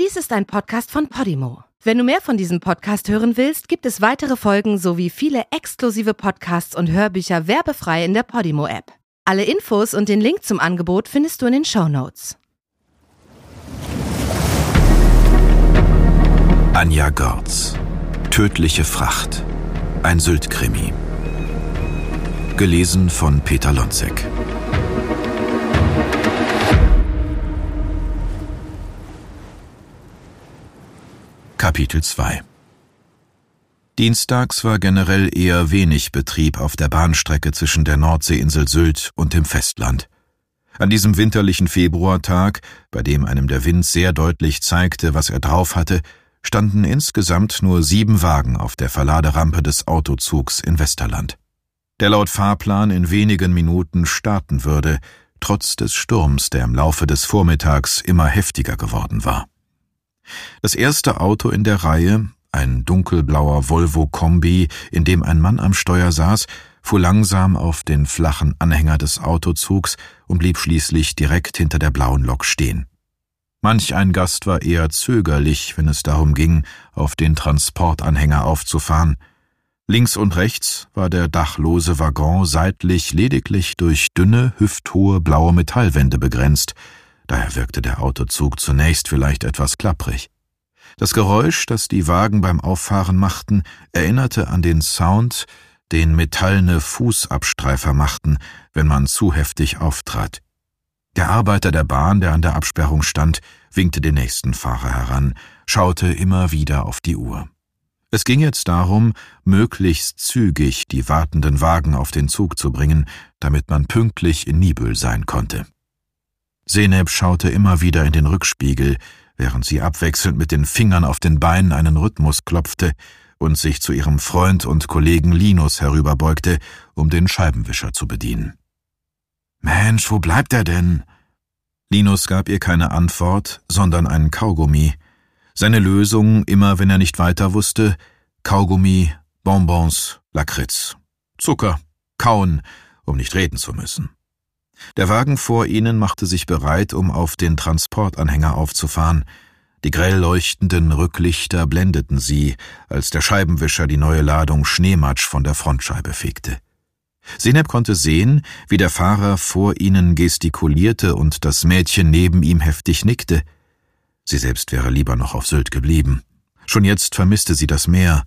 Dies ist ein Podcast von Podimo. Wenn du mehr von diesem Podcast hören willst, gibt es weitere Folgen sowie viele exklusive Podcasts und Hörbücher werbefrei in der Podimo-App. Alle Infos und den Link zum Angebot findest du in den Show Notes. Anja Gorz. Tödliche Fracht. Ein Sylt-Krimi. Gelesen von Peter Lonzek. Kapitel 2 Dienstags war generell eher wenig Betrieb auf der Bahnstrecke zwischen der Nordseeinsel Sylt und dem Festland. An diesem winterlichen Februartag, bei dem einem der Wind sehr deutlich zeigte, was er drauf hatte, standen insgesamt nur sieben Wagen auf der Verladerampe des Autozugs in Westerland. Der laut Fahrplan in wenigen Minuten starten würde, trotz des Sturms, der im Laufe des Vormittags immer heftiger geworden war. Das erste Auto in der Reihe, ein dunkelblauer Volvo Kombi, in dem ein Mann am Steuer saß, fuhr langsam auf den flachen Anhänger des Autozugs und blieb schließlich direkt hinter der blauen Lok stehen. Manch ein Gast war eher zögerlich, wenn es darum ging, auf den Transportanhänger aufzufahren. Links und rechts war der dachlose Waggon seitlich lediglich durch dünne, hüfthohe blaue Metallwände begrenzt, daher wirkte der Autozug zunächst vielleicht etwas klapprig. Das Geräusch, das die Wagen beim Auffahren machten, erinnerte an den Sound, den metallene Fußabstreifer machten, wenn man zu heftig auftrat. Der Arbeiter der Bahn, der an der Absperrung stand, winkte den nächsten Fahrer heran, schaute immer wieder auf die Uhr. Es ging jetzt darum, möglichst zügig die wartenden Wagen auf den Zug zu bringen, damit man pünktlich in Nibel sein konnte. Seneb schaute immer wieder in den Rückspiegel, während sie abwechselnd mit den Fingern auf den Beinen einen Rhythmus klopfte und sich zu ihrem Freund und Kollegen Linus herüberbeugte, um den Scheibenwischer zu bedienen. Mensch, wo bleibt er denn? Linus gab ihr keine Antwort, sondern einen Kaugummi. Seine Lösung, immer wenn er nicht weiter wusste, Kaugummi, Bonbons, Lakritz. Zucker, kauen, um nicht reden zu müssen. Der Wagen vor ihnen machte sich bereit, um auf den Transportanhänger aufzufahren. Die grell leuchtenden Rücklichter blendeten sie, als der Scheibenwischer die neue Ladung Schneematsch von der Frontscheibe fegte. Seneb konnte sehen, wie der Fahrer vor ihnen gestikulierte und das Mädchen neben ihm heftig nickte. Sie selbst wäre lieber noch auf Sylt geblieben. Schon jetzt vermisste sie das Meer,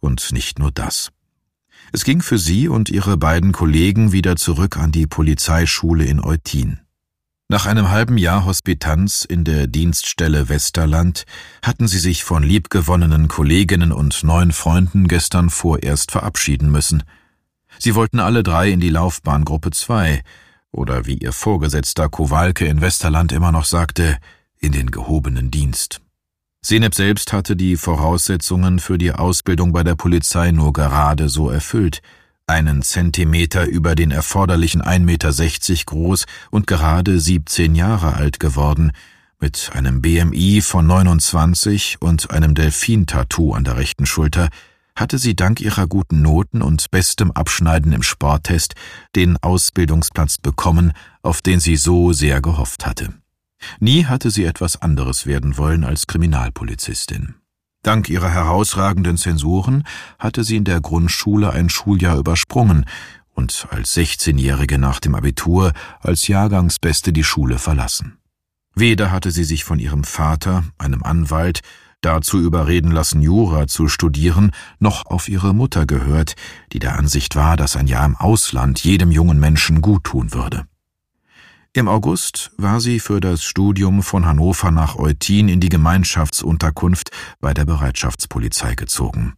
und nicht nur das. Es ging für sie und ihre beiden Kollegen wieder zurück an die Polizeischule in Eutin. Nach einem halben Jahr Hospitanz in der Dienststelle Westerland hatten sie sich von liebgewonnenen Kolleginnen und neuen Freunden gestern vorerst verabschieden müssen. Sie wollten alle drei in die Laufbahngruppe 2 oder wie ihr Vorgesetzter Kowalke in Westerland immer noch sagte, in den gehobenen Dienst. Seneb selbst hatte die Voraussetzungen für die Ausbildung bei der Polizei nur gerade so erfüllt, einen Zentimeter über den erforderlichen 1,60 Meter groß und gerade 17 Jahre alt geworden, mit einem BMI von 29 und einem Delfin-Tattoo an der rechten Schulter, hatte sie dank ihrer guten Noten und bestem Abschneiden im Sporttest den Ausbildungsplatz bekommen, auf den sie so sehr gehofft hatte. Nie hatte sie etwas anderes werden wollen als Kriminalpolizistin. Dank ihrer herausragenden Zensuren hatte sie in der Grundschule ein Schuljahr übersprungen und als 16-Jährige nach dem Abitur als Jahrgangsbeste die Schule verlassen. Weder hatte sie sich von ihrem Vater, einem Anwalt, dazu überreden lassen, Jura zu studieren, noch auf ihre Mutter gehört, die der Ansicht war, dass ein Jahr im Ausland jedem jungen Menschen guttun würde. Im August war sie für das Studium von Hannover nach Eutin in die Gemeinschaftsunterkunft bei der Bereitschaftspolizei gezogen.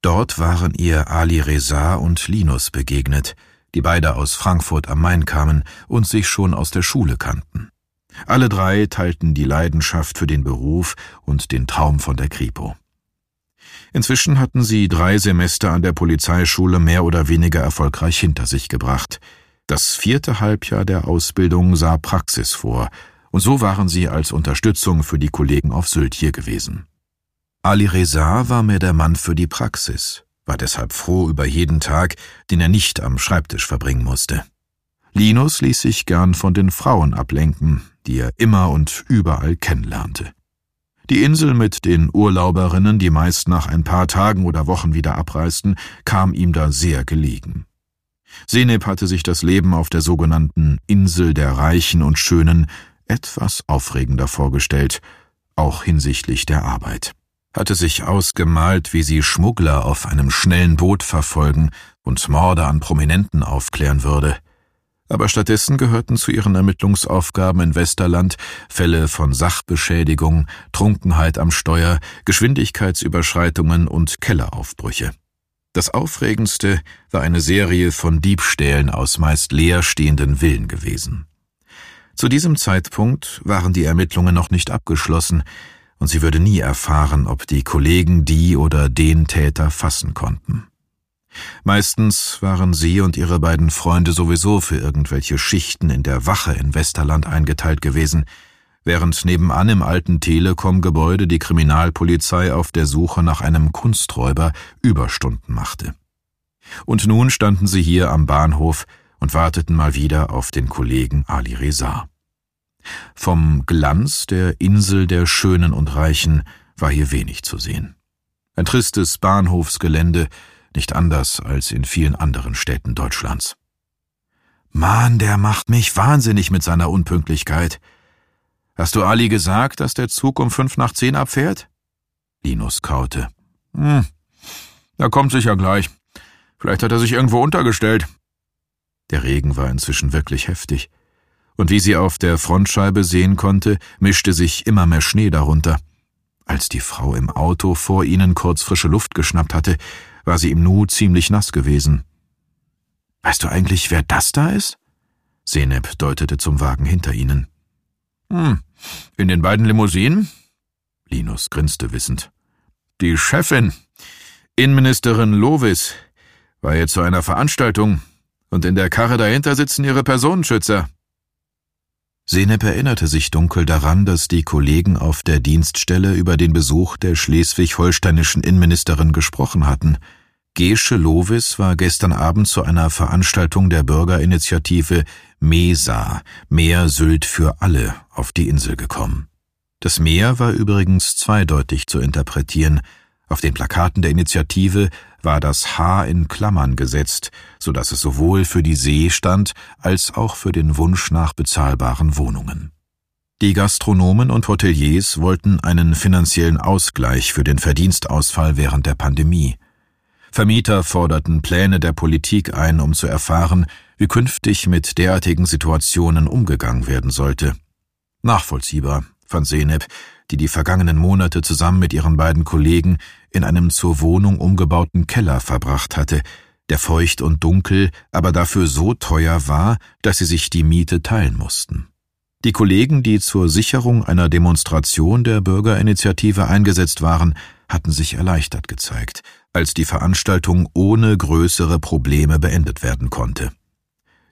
Dort waren ihr Ali Reza und Linus begegnet, die beide aus Frankfurt am Main kamen und sich schon aus der Schule kannten. Alle drei teilten die Leidenschaft für den Beruf und den Traum von der Kripo. Inzwischen hatten sie drei Semester an der Polizeischule mehr oder weniger erfolgreich hinter sich gebracht – das vierte Halbjahr der Ausbildung sah Praxis vor, und so waren sie als Unterstützung für die Kollegen auf Sylt hier gewesen. Ali Reza war mehr der Mann für die Praxis, war deshalb froh über jeden Tag, den er nicht am Schreibtisch verbringen musste. Linus ließ sich gern von den Frauen ablenken, die er immer und überall kennenlernte. Die Insel mit den Urlauberinnen, die meist nach ein paar Tagen oder Wochen wieder abreisten, kam ihm da sehr gelegen. Seneb hatte sich das Leben auf der sogenannten Insel der Reichen und Schönen etwas aufregender vorgestellt, auch hinsichtlich der Arbeit. Hatte sich ausgemalt, wie sie Schmuggler auf einem schnellen Boot verfolgen und Morde an Prominenten aufklären würde. Aber stattdessen gehörten zu ihren Ermittlungsaufgaben in Westerland Fälle von Sachbeschädigung, Trunkenheit am Steuer, Geschwindigkeitsüberschreitungen und Kelleraufbrüche. Das Aufregendste war eine Serie von Diebstählen aus meist leerstehenden Villen gewesen. Zu diesem Zeitpunkt waren die Ermittlungen noch nicht abgeschlossen, und sie würde nie erfahren, ob die Kollegen die oder den Täter fassen konnten. Meistens waren sie und ihre beiden Freunde sowieso für irgendwelche Schichten in der Wache in Westerland eingeteilt gewesen, während nebenan im alten Telekom-Gebäude die Kriminalpolizei auf der Suche nach einem Kunsträuber Überstunden machte. Und nun standen sie hier am Bahnhof und warteten mal wieder auf den Kollegen Ali Reza. Vom Glanz der Insel der Schönen und Reichen war hier wenig zu sehen. Ein tristes Bahnhofsgelände, nicht anders als in vielen anderen Städten Deutschlands. Mann, der macht mich wahnsinnig mit seiner Unpünktlichkeit, Hast du Ali gesagt, dass der Zug um fünf nach zehn abfährt? Linus kaute. Hm, er kommt sicher gleich. Vielleicht hat er sich irgendwo untergestellt. Der Regen war inzwischen wirklich heftig. Und wie sie auf der Frontscheibe sehen konnte, mischte sich immer mehr Schnee darunter. Als die Frau im Auto vor ihnen kurz frische Luft geschnappt hatte, war sie im Nu ziemlich nass gewesen. Weißt du eigentlich, wer das da ist? Seneb deutete zum Wagen hinter ihnen. Hm, in den beiden Limousinen? Linus grinste wissend. Die Chefin, Innenministerin Lovis, war jetzt zu einer Veranstaltung und in der Karre dahinter sitzen ihre Personenschützer. Senep erinnerte sich dunkel daran, dass die Kollegen auf der Dienststelle über den Besuch der schleswig-holsteinischen Innenministerin gesprochen hatten – Gesche Lovis war gestern Abend zu einer Veranstaltung der Bürgerinitiative MESA, Meer Sylt für alle, auf die Insel gekommen. Das Meer war übrigens zweideutig zu interpretieren. Auf den Plakaten der Initiative war das H in Klammern gesetzt, so dass es sowohl für die See stand als auch für den Wunsch nach bezahlbaren Wohnungen. Die Gastronomen und Hoteliers wollten einen finanziellen Ausgleich für den Verdienstausfall während der Pandemie. Vermieter forderten Pläne der Politik ein, um zu erfahren, wie künftig mit derartigen Situationen umgegangen werden sollte. Nachvollziehbar, fand Seneb, die die vergangenen Monate zusammen mit ihren beiden Kollegen in einem zur Wohnung umgebauten Keller verbracht hatte, der feucht und dunkel, aber dafür so teuer war, dass sie sich die Miete teilen mussten. Die Kollegen, die zur Sicherung einer Demonstration der Bürgerinitiative eingesetzt waren, hatten sich erleichtert gezeigt, als die Veranstaltung ohne größere Probleme beendet werden konnte.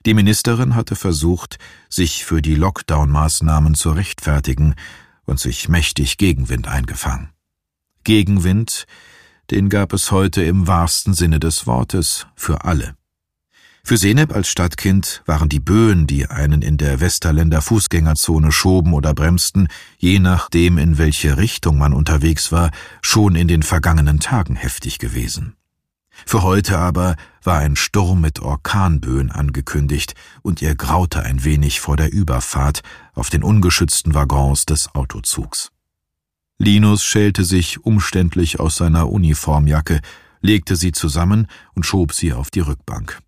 Die Ministerin hatte versucht, sich für die Lockdown-Maßnahmen zu rechtfertigen und sich mächtig Gegenwind eingefangen. Gegenwind, den gab es heute im wahrsten Sinne des Wortes für alle. Für Seneb als Stadtkind waren die Böen, die einen in der Westerländer Fußgängerzone schoben oder bremsten, je nachdem, in welche Richtung man unterwegs war, schon in den vergangenen Tagen heftig gewesen. Für heute aber war ein Sturm mit Orkanböen angekündigt, und ihr graute ein wenig vor der Überfahrt auf den ungeschützten Waggons des Autozugs. Linus schälte sich umständlich aus seiner Uniformjacke, legte sie zusammen und schob sie auf die Rückbank.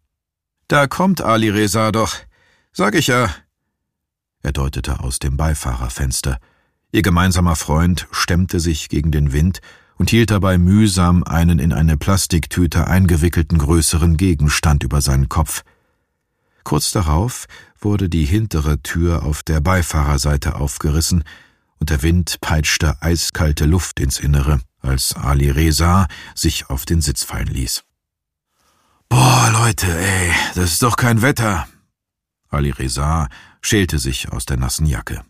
Da kommt Ali Reza doch. Sag ich ja. Er deutete aus dem Beifahrerfenster. Ihr gemeinsamer Freund stemmte sich gegen den Wind und hielt dabei mühsam einen in eine Plastiktüte eingewickelten größeren Gegenstand über seinen Kopf. Kurz darauf wurde die hintere Tür auf der Beifahrerseite aufgerissen und der Wind peitschte eiskalte Luft ins Innere, als Ali Reza sich auf den Sitz fallen ließ. Boah, Leute, ey, das ist doch kein Wetter. Ali Reza schälte sich aus der nassen Jacke.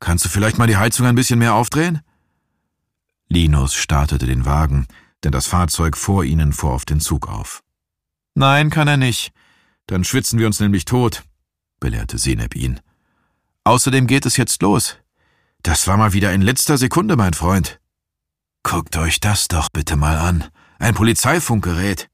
Kannst du vielleicht mal die Heizung ein bisschen mehr aufdrehen? Linus startete den Wagen, denn das Fahrzeug vor ihnen fuhr auf den Zug auf. Nein, kann er nicht. Dann schwitzen wir uns nämlich tot, belehrte Seneb ihn. Außerdem geht es jetzt los. Das war mal wieder in letzter Sekunde, mein Freund. Guckt euch das doch bitte mal an. Ein Polizeifunkgerät.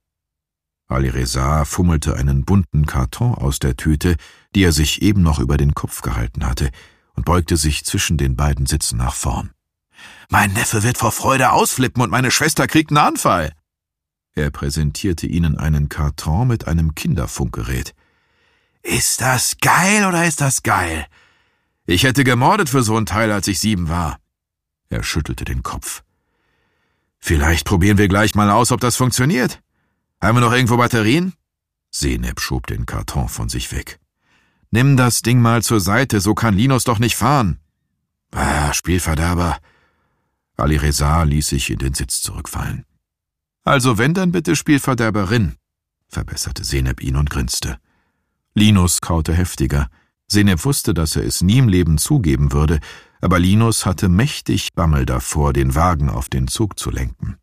Ali Reza fummelte einen bunten Karton aus der Tüte, die er sich eben noch über den Kopf gehalten hatte, und beugte sich zwischen den beiden Sitzen nach vorn. Mein Neffe wird vor Freude ausflippen und meine Schwester kriegt einen Anfall. Er präsentierte ihnen einen Karton mit einem Kinderfunkgerät. Ist das geil oder ist das geil? Ich hätte gemordet für so ein Teil, als ich sieben war. Er schüttelte den Kopf. Vielleicht probieren wir gleich mal aus, ob das funktioniert. Haben wir noch irgendwo Batterien? Seneb schob den Karton von sich weg. Nimm das Ding mal zur Seite, so kann Linus doch nicht fahren. Ah, Spielverderber. Ali Reza ließ sich in den Sitz zurückfallen. Also wenn, dann bitte Spielverderberin, verbesserte Seneb ihn und grinste. Linus kaute heftiger. Seneb wusste, dass er es nie im Leben zugeben würde, aber Linus hatte mächtig Bammel davor, den Wagen auf den Zug zu lenken.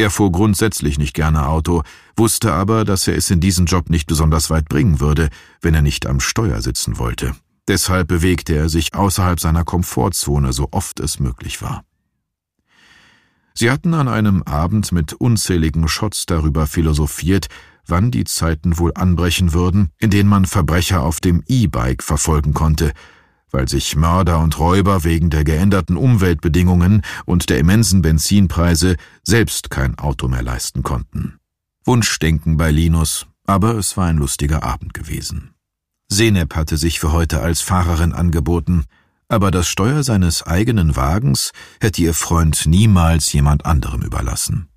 Er fuhr grundsätzlich nicht gerne Auto, wusste aber, dass er es in diesen Job nicht besonders weit bringen würde, wenn er nicht am Steuer sitzen wollte. Deshalb bewegte er sich außerhalb seiner Komfortzone, so oft es möglich war. Sie hatten an einem Abend mit unzähligen Shots darüber philosophiert, wann die Zeiten wohl anbrechen würden, in denen man Verbrecher auf dem E-Bike verfolgen konnte, weil sich Mörder und Räuber wegen der geänderten Umweltbedingungen und der immensen Benzinpreise selbst kein Auto mehr leisten konnten. Wunschdenken bei Linus, aber es war ein lustiger Abend gewesen. Senep hatte sich für heute als Fahrerin angeboten, aber das Steuer seines eigenen Wagens hätte ihr Freund niemals jemand anderem überlassen.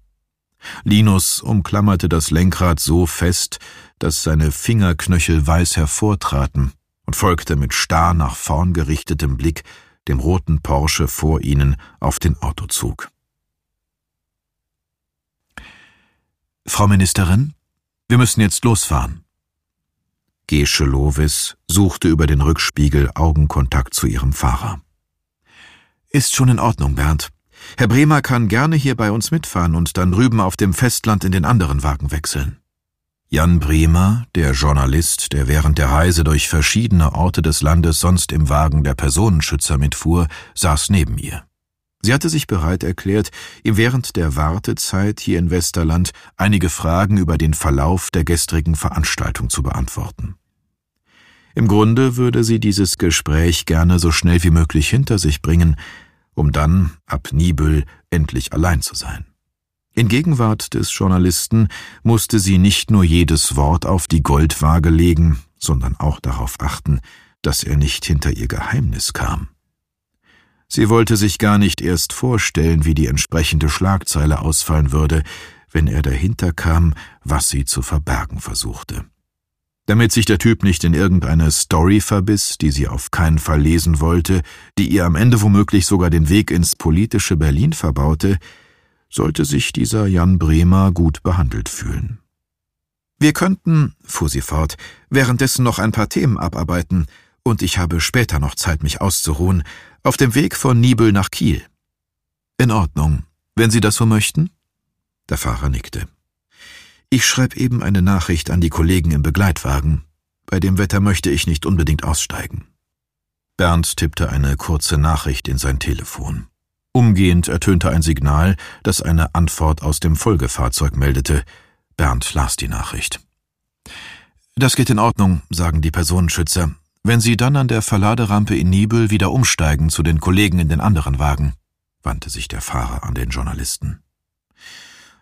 Linus umklammerte das Lenkrad so fest, dass seine Fingerknöchel weiß hervortraten und folgte mit starr nach vorn gerichtetem Blick dem roten Porsche vor ihnen auf den Autozug. Frau Ministerin, wir müssen jetzt losfahren. Gesche Lovis suchte über den Rückspiegel Augenkontakt zu ihrem Fahrer. Ist schon in Ordnung, Bernd. Herr Bremer kann gerne hier bei uns mitfahren und dann drüben auf dem Festland in den anderen Wagen wechseln. Jan Bremer, der Journalist, der während der Reise durch verschiedene Orte des Landes sonst im Wagen der Personenschützer mitfuhr, saß neben ihr. Sie hatte sich bereit erklärt, ihm während der Wartezeit hier in Westerland einige Fragen über den Verlauf der gestrigen Veranstaltung zu beantworten. Im Grunde würde sie dieses Gespräch gerne so schnell wie möglich hinter sich bringen, um dann ab Nibel endlich allein zu sein. In Gegenwart des Journalisten musste sie nicht nur jedes Wort auf die Goldwaage legen, sondern auch darauf achten, dass er nicht hinter ihr Geheimnis kam. Sie wollte sich gar nicht erst vorstellen, wie die entsprechende Schlagzeile ausfallen würde, wenn er dahinter kam, was sie zu verbergen versuchte. Damit sich der Typ nicht in irgendeine Story verbiss, die sie auf keinen Fall lesen wollte, die ihr am Ende womöglich sogar den Weg ins politische Berlin verbaute, sollte sich dieser Jan Bremer gut behandelt fühlen. Wir könnten, fuhr sie fort, währenddessen noch ein paar Themen abarbeiten, und ich habe später noch Zeit, mich auszuruhen, auf dem Weg von Nibel nach Kiel. In Ordnung, wenn Sie das so möchten? Der Fahrer nickte. Ich schreibe eben eine Nachricht an die Kollegen im Begleitwagen. Bei dem Wetter möchte ich nicht unbedingt aussteigen. Bernd tippte eine kurze Nachricht in sein Telefon. Umgehend ertönte ein Signal, das eine Antwort aus dem Folgefahrzeug meldete. Bernd las die Nachricht. Das geht in Ordnung, sagen die Personenschützer, wenn Sie dann an der Verladerampe in Nibel wieder umsteigen zu den Kollegen in den anderen Wagen, wandte sich der Fahrer an den Journalisten.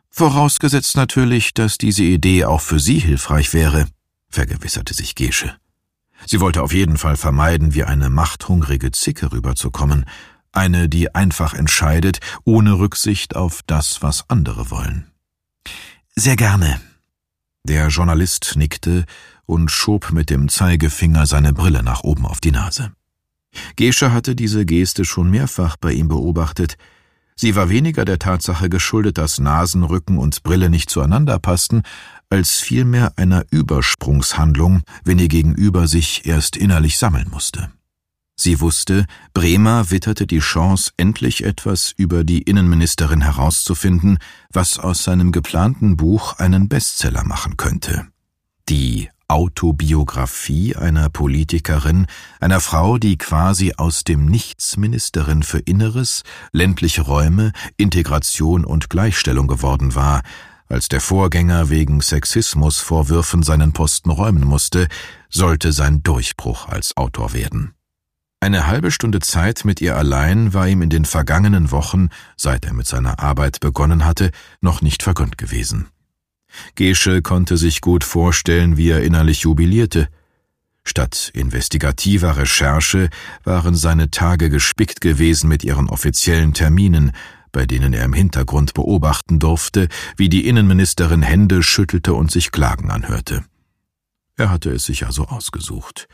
Vorausgesetzt natürlich, dass diese Idee auch für Sie hilfreich wäre, vergewisserte sich Gesche. Sie wollte auf jeden Fall vermeiden, wie eine machthungrige Zicke rüberzukommen, eine, die einfach entscheidet, ohne Rücksicht auf das, was andere wollen. Sehr gerne. Der Journalist nickte und schob mit dem Zeigefinger seine Brille nach oben auf die Nase. Gesche hatte diese Geste schon mehrfach bei ihm beobachtet, Sie war weniger der Tatsache geschuldet, dass Nasenrücken und Brille nicht zueinander passten, als vielmehr einer Übersprungshandlung, wenn ihr Gegenüber sich erst innerlich sammeln musste. Sie wusste, Bremer witterte die Chance, endlich etwas über die Innenministerin herauszufinden, was aus seinem geplanten Buch einen Bestseller machen könnte. Die Autobiografie einer Politikerin, einer Frau, die quasi aus dem Nichts Ministerin für Inneres, ländliche Räume, Integration und Gleichstellung geworden war, als der Vorgänger wegen Sexismusvorwürfen seinen Posten räumen musste, sollte sein Durchbruch als Autor werden. Eine halbe Stunde Zeit mit ihr allein war ihm in den vergangenen Wochen, seit er mit seiner Arbeit begonnen hatte, noch nicht vergönnt gewesen. Gesche konnte sich gut vorstellen, wie er innerlich jubilierte. Statt investigativer Recherche waren seine Tage gespickt gewesen mit ihren offiziellen Terminen, bei denen er im Hintergrund beobachten durfte, wie die Innenministerin Hände schüttelte und sich Klagen anhörte. Er hatte es sich also ausgesucht.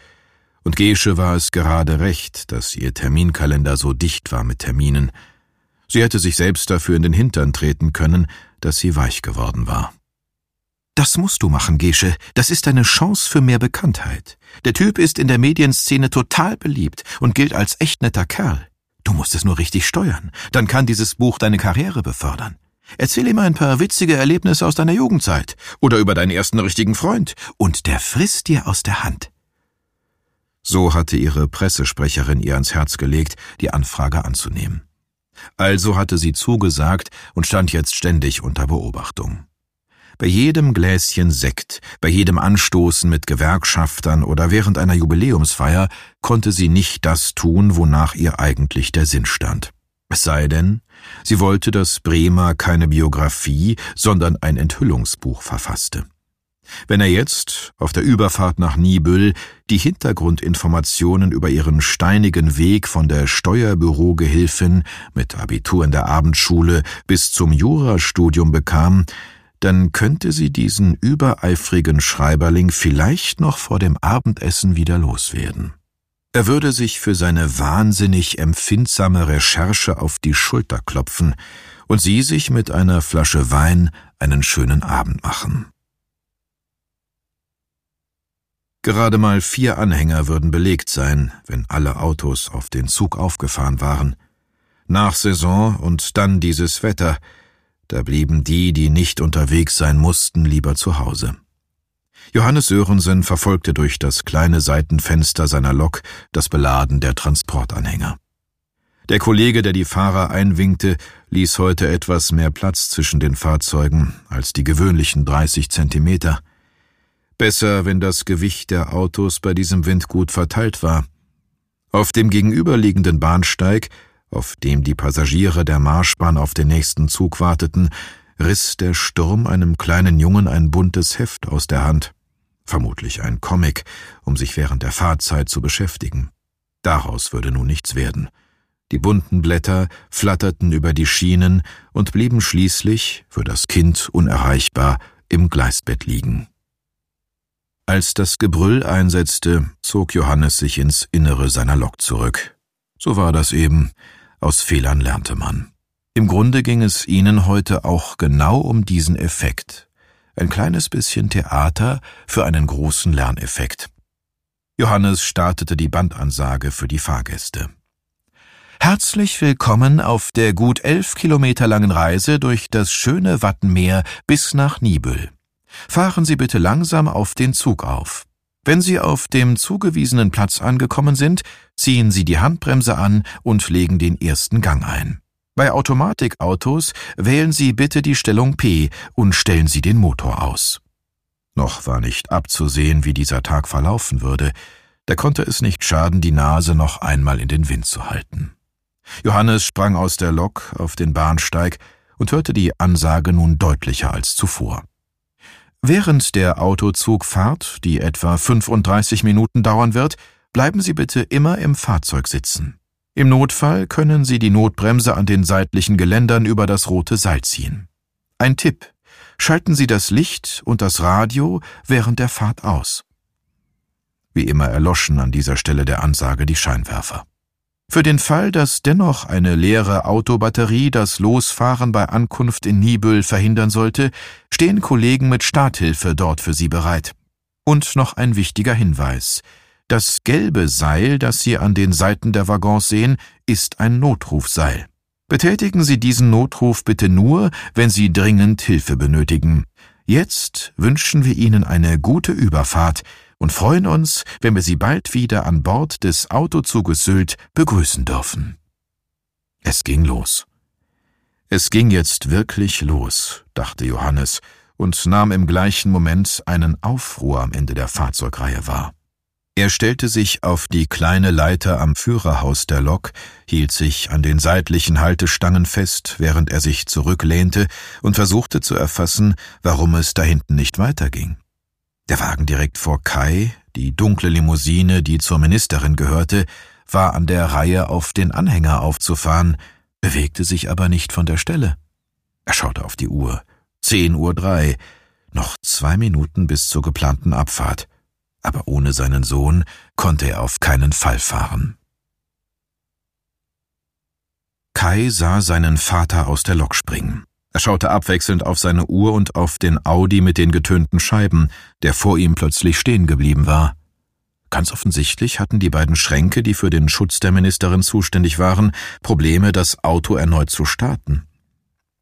Und Gesche war es gerade recht, dass ihr Terminkalender so dicht war mit Terminen. Sie hätte sich selbst dafür in den Hintern treten können, dass sie weich geworden war. Das musst du machen, Gesche. Das ist deine Chance für mehr Bekanntheit. Der Typ ist in der Medienszene total beliebt und gilt als echt netter Kerl. Du musst es nur richtig steuern. Dann kann dieses Buch deine Karriere befördern. Erzähl ihm ein paar witzige Erlebnisse aus deiner Jugendzeit oder über deinen ersten richtigen Freund und der frisst dir aus der Hand. So hatte ihre Pressesprecherin ihr ans Herz gelegt, die Anfrage anzunehmen. Also hatte sie zugesagt und stand jetzt ständig unter Beobachtung. Bei jedem Gläschen Sekt, bei jedem Anstoßen mit Gewerkschaftern oder während einer Jubiläumsfeier konnte sie nicht das tun, wonach ihr eigentlich der Sinn stand. Es sei denn, sie wollte, dass Bremer keine Biografie, sondern ein Enthüllungsbuch verfasste. Wenn er jetzt, auf der Überfahrt nach Nibül, die Hintergrundinformationen über ihren steinigen Weg von der Steuerbürogehilfin mit Abitur in der Abendschule bis zum Jurastudium bekam, dann könnte sie diesen übereifrigen Schreiberling vielleicht noch vor dem Abendessen wieder loswerden. Er würde sich für seine wahnsinnig empfindsame Recherche auf die Schulter klopfen und sie sich mit einer Flasche Wein einen schönen Abend machen. Gerade mal vier Anhänger würden belegt sein, wenn alle Autos auf den Zug aufgefahren waren. Nach Saison und dann dieses Wetter, da blieben die, die nicht unterwegs sein mussten, lieber zu Hause. Johannes Sörensen verfolgte durch das kleine Seitenfenster seiner Lok das Beladen der Transportanhänger. Der Kollege, der die Fahrer einwinkte, ließ heute etwas mehr Platz zwischen den Fahrzeugen als die gewöhnlichen 30 Zentimeter. Besser, wenn das Gewicht der Autos bei diesem Wind gut verteilt war. Auf dem gegenüberliegenden Bahnsteig, auf dem die Passagiere der Marschbahn auf den nächsten Zug warteten, riss der Sturm einem kleinen Jungen ein buntes Heft aus der Hand, vermutlich ein Comic, um sich während der Fahrzeit zu beschäftigen. Daraus würde nun nichts werden. Die bunten Blätter flatterten über die Schienen und blieben schließlich, für das Kind unerreichbar, im Gleisbett liegen. Als das Gebrüll einsetzte, zog Johannes sich ins Innere seiner Lok zurück. So war das eben, aus Fehlern lernte man. Im Grunde ging es ihnen heute auch genau um diesen Effekt. Ein kleines bisschen Theater für einen großen Lerneffekt. Johannes startete die Bandansage für die Fahrgäste. Herzlich willkommen auf der gut elf Kilometer langen Reise durch das schöne Wattenmeer bis nach Nibel. Fahren Sie bitte langsam auf den Zug auf. Wenn Sie auf dem zugewiesenen Platz angekommen sind, ziehen Sie die Handbremse an und legen den ersten Gang ein. Bei Automatikautos wählen Sie bitte die Stellung P und stellen Sie den Motor aus. Noch war nicht abzusehen, wie dieser Tag verlaufen würde, da konnte es nicht schaden, die Nase noch einmal in den Wind zu halten. Johannes sprang aus der Lok auf den Bahnsteig und hörte die Ansage nun deutlicher als zuvor. Während der Autozugfahrt, die etwa 35 Minuten dauern wird, bleiben Sie bitte immer im Fahrzeug sitzen. Im Notfall können Sie die Notbremse an den seitlichen Geländern über das rote Seil ziehen. Ein Tipp. Schalten Sie das Licht und das Radio während der Fahrt aus. Wie immer erloschen an dieser Stelle der Ansage die Scheinwerfer. Für den Fall, dass dennoch eine leere Autobatterie das Losfahren bei Ankunft in Nibül verhindern sollte, stehen Kollegen mit Starthilfe dort für Sie bereit. Und noch ein wichtiger Hinweis. Das gelbe Seil, das Sie an den Seiten der Waggons sehen, ist ein Notrufseil. Betätigen Sie diesen Notruf bitte nur, wenn Sie dringend Hilfe benötigen. Jetzt wünschen wir Ihnen eine gute Überfahrt und freuen uns, wenn wir Sie bald wieder an Bord des Autozuges Sylt begrüßen dürfen. Es ging los. Es ging jetzt wirklich los, dachte Johannes und nahm im gleichen Moment einen Aufruhr am Ende der Fahrzeugreihe wahr. Er stellte sich auf die kleine Leiter am Führerhaus der Lok, hielt sich an den seitlichen Haltestangen fest, während er sich zurücklehnte und versuchte zu erfassen, warum es da hinten nicht weiterging. Der Wagen direkt vor Kai, die dunkle Limousine, die zur Ministerin gehörte, war an der Reihe auf den Anhänger aufzufahren, bewegte sich aber nicht von der Stelle. Er schaute auf die Uhr. Zehn Uhr drei. Noch zwei Minuten bis zur geplanten Abfahrt aber ohne seinen Sohn konnte er auf keinen Fall fahren. Kai sah seinen Vater aus der Lok springen. Er schaute abwechselnd auf seine Uhr und auf den Audi mit den getönten Scheiben, der vor ihm plötzlich stehen geblieben war. Ganz offensichtlich hatten die beiden Schränke, die für den Schutz der Ministerin zuständig waren, Probleme, das Auto erneut zu starten.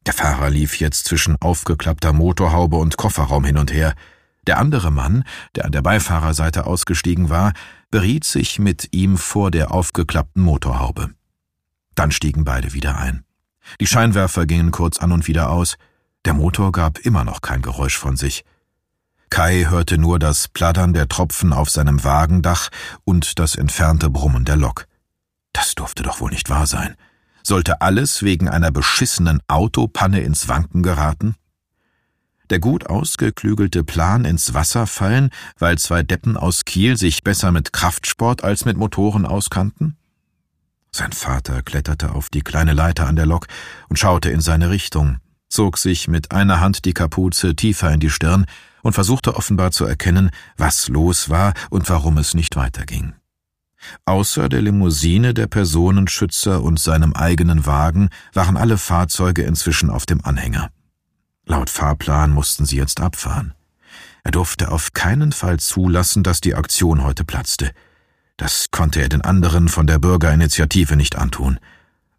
Der Fahrer lief jetzt zwischen aufgeklappter Motorhaube und Kofferraum hin und her. Der andere Mann, der an der Beifahrerseite ausgestiegen war, beriet sich mit ihm vor der aufgeklappten Motorhaube. Dann stiegen beide wieder ein. Die Scheinwerfer gingen kurz an und wieder aus, der Motor gab immer noch kein Geräusch von sich. Kai hörte nur das Plattern der Tropfen auf seinem Wagendach und das entfernte Brummen der Lok. Das durfte doch wohl nicht wahr sein. Sollte alles wegen einer beschissenen Autopanne ins Wanken geraten? der gut ausgeklügelte Plan ins Wasser fallen, weil zwei Deppen aus Kiel sich besser mit Kraftsport als mit Motoren auskannten? Sein Vater kletterte auf die kleine Leiter an der Lok und schaute in seine Richtung, zog sich mit einer Hand die Kapuze tiefer in die Stirn und versuchte offenbar zu erkennen, was los war und warum es nicht weiterging. Außer der Limousine, der Personenschützer und seinem eigenen Wagen waren alle Fahrzeuge inzwischen auf dem Anhänger. Laut Fahrplan mussten sie jetzt abfahren. Er durfte auf keinen Fall zulassen, dass die Aktion heute platzte. Das konnte er den anderen von der Bürgerinitiative nicht antun.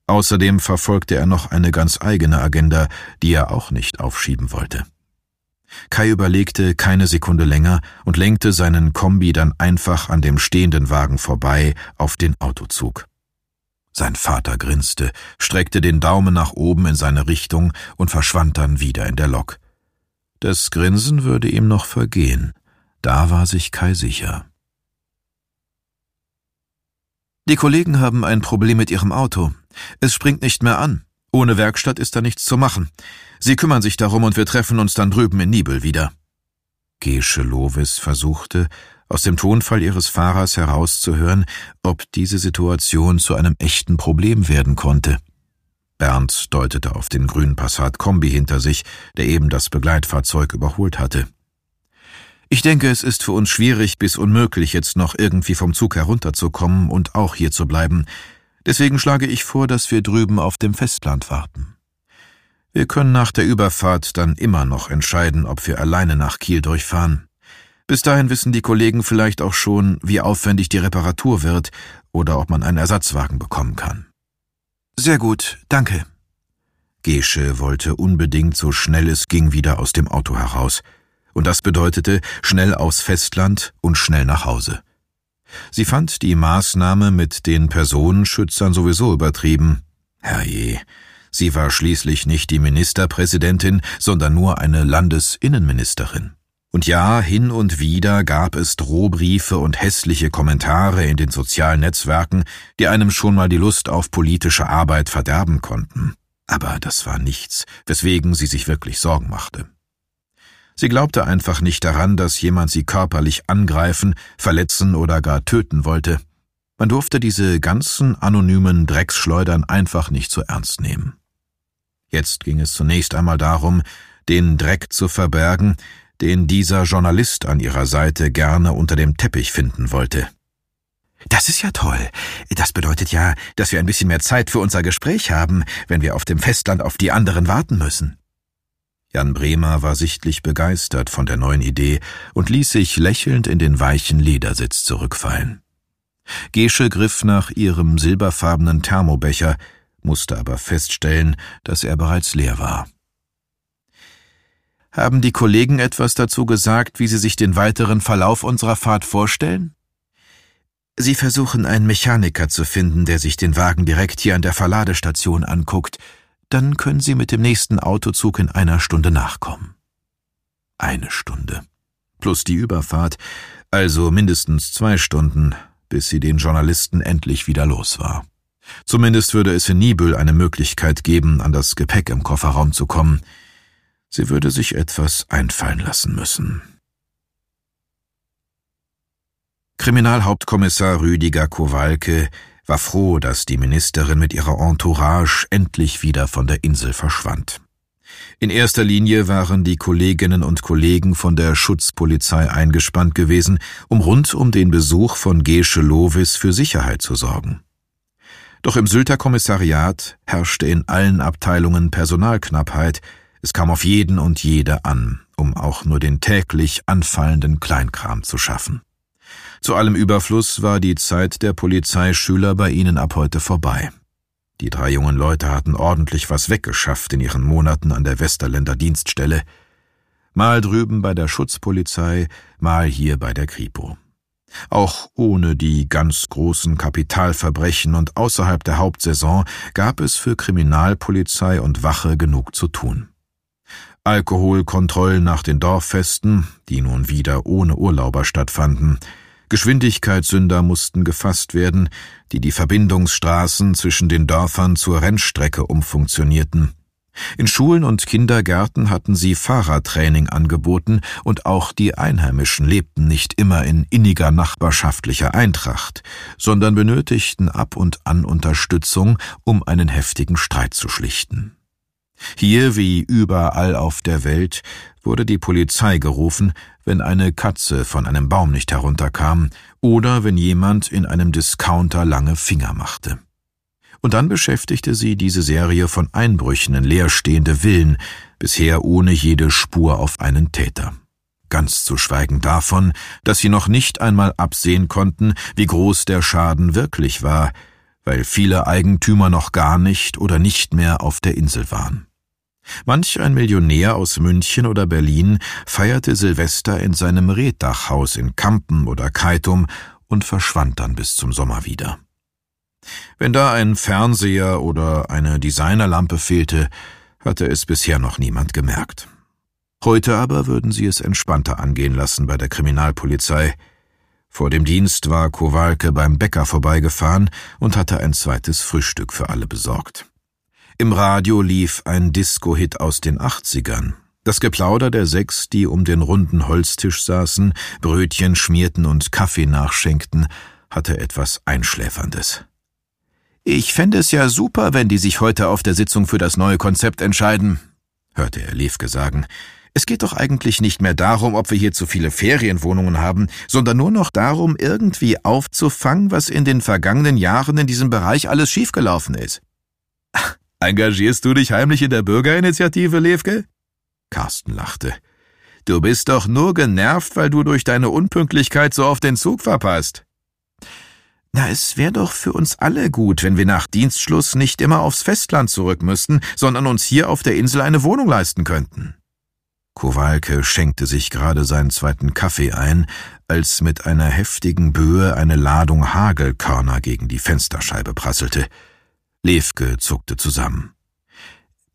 Außerdem verfolgte er noch eine ganz eigene Agenda, die er auch nicht aufschieben wollte. Kai überlegte keine Sekunde länger und lenkte seinen Kombi dann einfach an dem stehenden Wagen vorbei auf den Autozug. Sein Vater grinste, streckte den Daumen nach oben in seine Richtung und verschwand dann wieder in der Lok. Das Grinsen würde ihm noch vergehen, da war sich Kai sicher. Die Kollegen haben ein Problem mit ihrem Auto. Es springt nicht mehr an. Ohne Werkstatt ist da nichts zu machen. Sie kümmern sich darum und wir treffen uns dann drüben in Nibel wieder. Gesche Lovis versuchte, aus dem Tonfall ihres Fahrers herauszuhören, ob diese Situation zu einem echten Problem werden konnte. Bernd deutete auf den grünen Passat Kombi hinter sich, der eben das Begleitfahrzeug überholt hatte. Ich denke, es ist für uns schwierig bis unmöglich, jetzt noch irgendwie vom Zug herunterzukommen und auch hier zu bleiben. Deswegen schlage ich vor, dass wir drüben auf dem Festland warten. Wir können nach der Überfahrt dann immer noch entscheiden, ob wir alleine nach Kiel durchfahren. Bis dahin wissen die Kollegen vielleicht auch schon, wie aufwendig die Reparatur wird oder ob man einen Ersatzwagen bekommen kann. Sehr gut, danke. Gesche wollte unbedingt so schnell es ging wieder aus dem Auto heraus. Und das bedeutete schnell aufs Festland und schnell nach Hause. Sie fand die Maßnahme mit den Personenschützern sowieso übertrieben. Herrje, sie war schließlich nicht die Ministerpräsidentin, sondern nur eine Landesinnenministerin. Und ja, hin und wieder gab es Drohbriefe und hässliche Kommentare in den sozialen Netzwerken, die einem schon mal die Lust auf politische Arbeit verderben konnten. Aber das war nichts, weswegen sie sich wirklich Sorgen machte. Sie glaubte einfach nicht daran, dass jemand sie körperlich angreifen, verletzen oder gar töten wollte. Man durfte diese ganzen anonymen Drecksschleudern einfach nicht so ernst nehmen. Jetzt ging es zunächst einmal darum, den Dreck zu verbergen, den dieser Journalist an ihrer Seite gerne unter dem Teppich finden wollte. Das ist ja toll. Das bedeutet ja, dass wir ein bisschen mehr Zeit für unser Gespräch haben, wenn wir auf dem Festland auf die anderen warten müssen. Jan Bremer war sichtlich begeistert von der neuen Idee und ließ sich lächelnd in den weichen Ledersitz zurückfallen. Gesche griff nach ihrem silberfarbenen Thermobecher, musste aber feststellen, dass er bereits leer war. Haben die Kollegen etwas dazu gesagt, wie sie sich den weiteren Verlauf unserer Fahrt vorstellen? Sie versuchen einen Mechaniker zu finden, der sich den Wagen direkt hier an der Verladestation anguckt. Dann können Sie mit dem nächsten Autozug in einer Stunde nachkommen. Eine Stunde. Plus die Überfahrt, also mindestens zwei Stunden, bis sie den Journalisten endlich wieder los war. Zumindest würde es in Nibel eine Möglichkeit geben, an das Gepäck im Kofferraum zu kommen. Sie würde sich etwas einfallen lassen müssen. Kriminalhauptkommissar Rüdiger Kowalke war froh, dass die Ministerin mit ihrer Entourage endlich wieder von der Insel verschwand. In erster Linie waren die Kolleginnen und Kollegen von der Schutzpolizei eingespannt gewesen, um rund um den Besuch von Gesche Lovis für Sicherheit zu sorgen. Doch im Sylter Kommissariat herrschte in allen Abteilungen Personalknappheit, es kam auf jeden und jede an, um auch nur den täglich anfallenden Kleinkram zu schaffen. Zu allem Überfluss war die Zeit der Polizeischüler bei ihnen ab heute vorbei. Die drei jungen Leute hatten ordentlich was weggeschafft in ihren Monaten an der Westerländer Dienststelle, mal drüben bei der Schutzpolizei, mal hier bei der Kripo. Auch ohne die ganz großen Kapitalverbrechen und außerhalb der Hauptsaison gab es für Kriminalpolizei und Wache genug zu tun. Alkoholkontrollen nach den Dorffesten, die nun wieder ohne Urlauber stattfanden, Geschwindigkeitssünder mussten gefasst werden, die die Verbindungsstraßen zwischen den Dörfern zur Rennstrecke umfunktionierten. In Schulen und Kindergärten hatten sie Fahrradtraining angeboten, und auch die Einheimischen lebten nicht immer in inniger nachbarschaftlicher Eintracht, sondern benötigten ab und an Unterstützung, um einen heftigen Streit zu schlichten. Hier wie überall auf der Welt wurde die Polizei gerufen, wenn eine Katze von einem Baum nicht herunterkam oder wenn jemand in einem Discounter lange Finger machte. Und dann beschäftigte sie diese Serie von Einbrüchen in leerstehende Villen, bisher ohne jede Spur auf einen Täter. Ganz zu schweigen davon, dass sie noch nicht einmal absehen konnten, wie groß der Schaden wirklich war, weil viele Eigentümer noch gar nicht oder nicht mehr auf der Insel waren. Manch ein Millionär aus München oder Berlin feierte Silvester in seinem Reddachhaus in Kampen oder Keitum und verschwand dann bis zum Sommer wieder. Wenn da ein Fernseher oder eine Designerlampe fehlte, hatte es bisher noch niemand gemerkt. Heute aber würden sie es entspannter angehen lassen bei der Kriminalpolizei. Vor dem Dienst war Kowalke beim Bäcker vorbeigefahren und hatte ein zweites Frühstück für alle besorgt. Im Radio lief ein Disco-Hit aus den 80ern. Das Geplauder der sechs, die um den runden Holztisch saßen, Brötchen schmierten und Kaffee nachschenkten, hatte etwas Einschläferndes. Ich fände es ja super, wenn die sich heute auf der Sitzung für das neue Konzept entscheiden, hörte er Levke sagen. Es geht doch eigentlich nicht mehr darum, ob wir hier zu viele Ferienwohnungen haben, sondern nur noch darum, irgendwie aufzufangen, was in den vergangenen Jahren in diesem Bereich alles schiefgelaufen ist. Engagierst du dich heimlich in der Bürgerinitiative, Levke? Carsten lachte. Du bist doch nur genervt, weil du durch deine Unpünktlichkeit so oft den Zug verpasst. Na, es wäre doch für uns alle gut, wenn wir nach Dienstschluss nicht immer aufs Festland zurück müssten, sondern uns hier auf der Insel eine Wohnung leisten könnten. Kowalke schenkte sich gerade seinen zweiten Kaffee ein, als mit einer heftigen Böe eine Ladung Hagelkörner gegen die Fensterscheibe prasselte. Levke zuckte zusammen.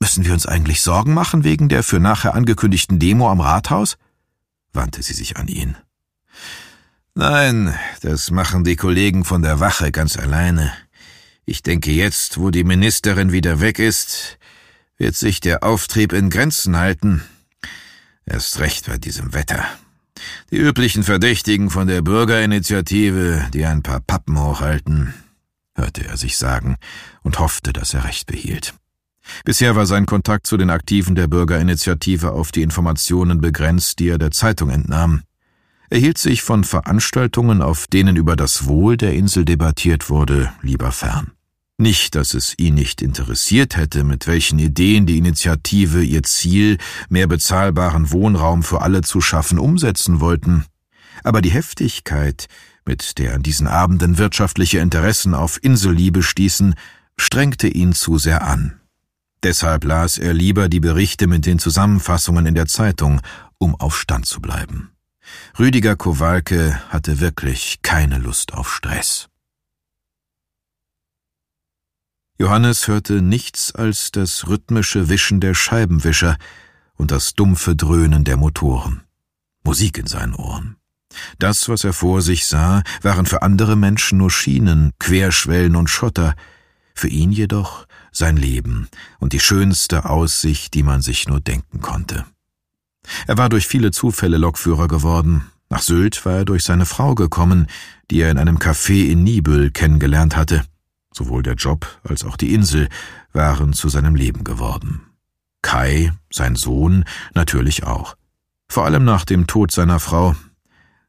Müssen wir uns eigentlich Sorgen machen wegen der für nachher angekündigten Demo am Rathaus? wandte sie sich an ihn. Nein, das machen die Kollegen von der Wache ganz alleine. Ich denke, jetzt, wo die Ministerin wieder weg ist, wird sich der Auftrieb in Grenzen halten. Erst recht bei diesem Wetter. Die üblichen Verdächtigen von der Bürgerinitiative, die ein paar Pappen hochhalten, hörte er sich sagen und hoffte, dass er recht behielt. Bisher war sein Kontakt zu den Aktiven der Bürgerinitiative auf die Informationen begrenzt, die er der Zeitung entnahm. Er hielt sich von Veranstaltungen, auf denen über das Wohl der Insel debattiert wurde, lieber fern. Nicht, dass es ihn nicht interessiert hätte, mit welchen Ideen die Initiative ihr Ziel, mehr bezahlbaren Wohnraum für alle zu schaffen, umsetzen wollten. Aber die Heftigkeit, mit der an diesen Abenden wirtschaftliche Interessen auf Inselliebe stießen, strengte ihn zu sehr an. Deshalb las er lieber die Berichte mit den Zusammenfassungen in der Zeitung, um auf Stand zu bleiben. Rüdiger Kowalke hatte wirklich keine Lust auf Stress. Johannes hörte nichts als das rhythmische Wischen der Scheibenwischer und das dumpfe Dröhnen der Motoren. Musik in seinen Ohren. Das, was er vor sich sah, waren für andere Menschen nur Schienen, Querschwellen und Schotter, für ihn jedoch sein Leben und die schönste Aussicht, die man sich nur denken konnte. Er war durch viele Zufälle Lokführer geworden. Nach Sylt war er durch seine Frau gekommen, die er in einem Café in Nibel kennengelernt hatte. Sowohl der Job als auch die Insel waren zu seinem Leben geworden. Kai, sein Sohn, natürlich auch. Vor allem nach dem Tod seiner Frau.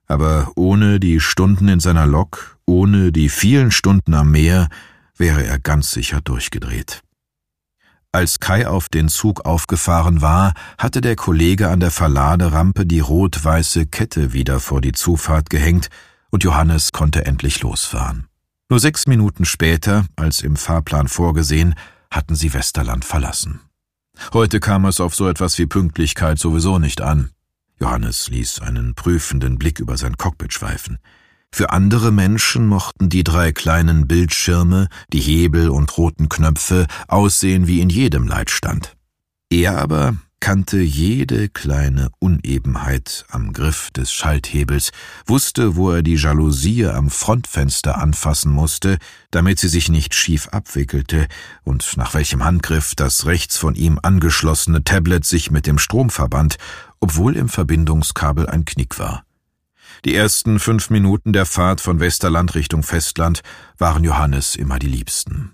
Aber ohne die Stunden in seiner Lok, ohne die vielen Stunden am Meer, wäre er ganz sicher durchgedreht. Als Kai auf den Zug aufgefahren war, hatte der Kollege an der Verladerampe die rot-weiße Kette wieder vor die Zufahrt gehängt und Johannes konnte endlich losfahren. Nur sechs Minuten später, als im Fahrplan vorgesehen, hatten sie Westerland verlassen. Heute kam es auf so etwas wie Pünktlichkeit sowieso nicht an. Johannes ließ einen prüfenden Blick über sein Cockpit schweifen. Für andere Menschen mochten die drei kleinen Bildschirme, die Hebel und roten Knöpfe aussehen wie in jedem Leitstand. Er aber kannte jede kleine Unebenheit am Griff des Schalthebels, wusste, wo er die Jalousie am Frontfenster anfassen musste, damit sie sich nicht schief abwickelte, und nach welchem Handgriff das rechts von ihm angeschlossene Tablet sich mit dem Strom verband, obwohl im Verbindungskabel ein Knick war. Die ersten fünf Minuten der Fahrt von Westerland Richtung Festland waren Johannes immer die liebsten.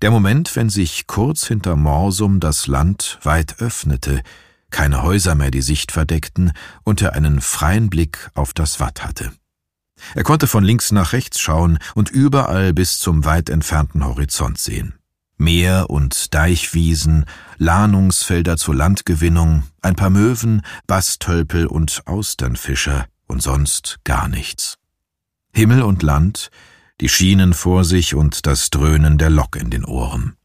Der Moment, wenn sich kurz hinter Morsum das Land weit öffnete, keine Häuser mehr die Sicht verdeckten und er einen freien Blick auf das Watt hatte. Er konnte von links nach rechts schauen und überall bis zum weit entfernten Horizont sehen. Meer und Deichwiesen, Lahnungsfelder zur Landgewinnung, ein paar Möwen, Bastölpel und Austernfischer, und sonst gar nichts. Himmel und Land, die Schienen vor sich und das Dröhnen der Lok in den Ohren.